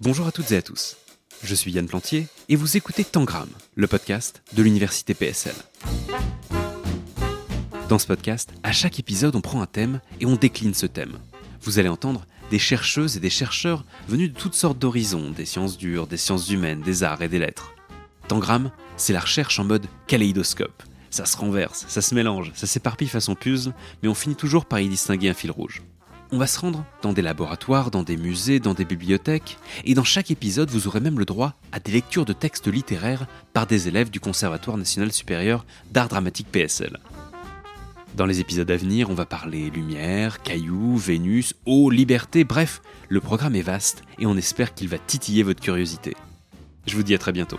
Bonjour à toutes et à tous. Je suis Yann Plantier et vous écoutez Tangram, le podcast de l'université PSL. Dans ce podcast, à chaque épisode, on prend un thème et on décline ce thème. Vous allez entendre des chercheuses et des chercheurs venus de toutes sortes d'horizons, des sciences dures, des sciences humaines, des arts et des lettres. Tangram, c'est la recherche en mode kaléidoscope. Ça se renverse, ça se mélange, ça s'éparpille façon puzzle, mais on finit toujours par y distinguer un fil rouge. On va se rendre dans des laboratoires, dans des musées, dans des bibliothèques, et dans chaque épisode, vous aurez même le droit à des lectures de textes littéraires par des élèves du Conservatoire national supérieur d'art dramatique PSL. Dans les épisodes à venir, on va parler lumière, cailloux, Vénus, eau, liberté, bref, le programme est vaste et on espère qu'il va titiller votre curiosité. Je vous dis à très bientôt.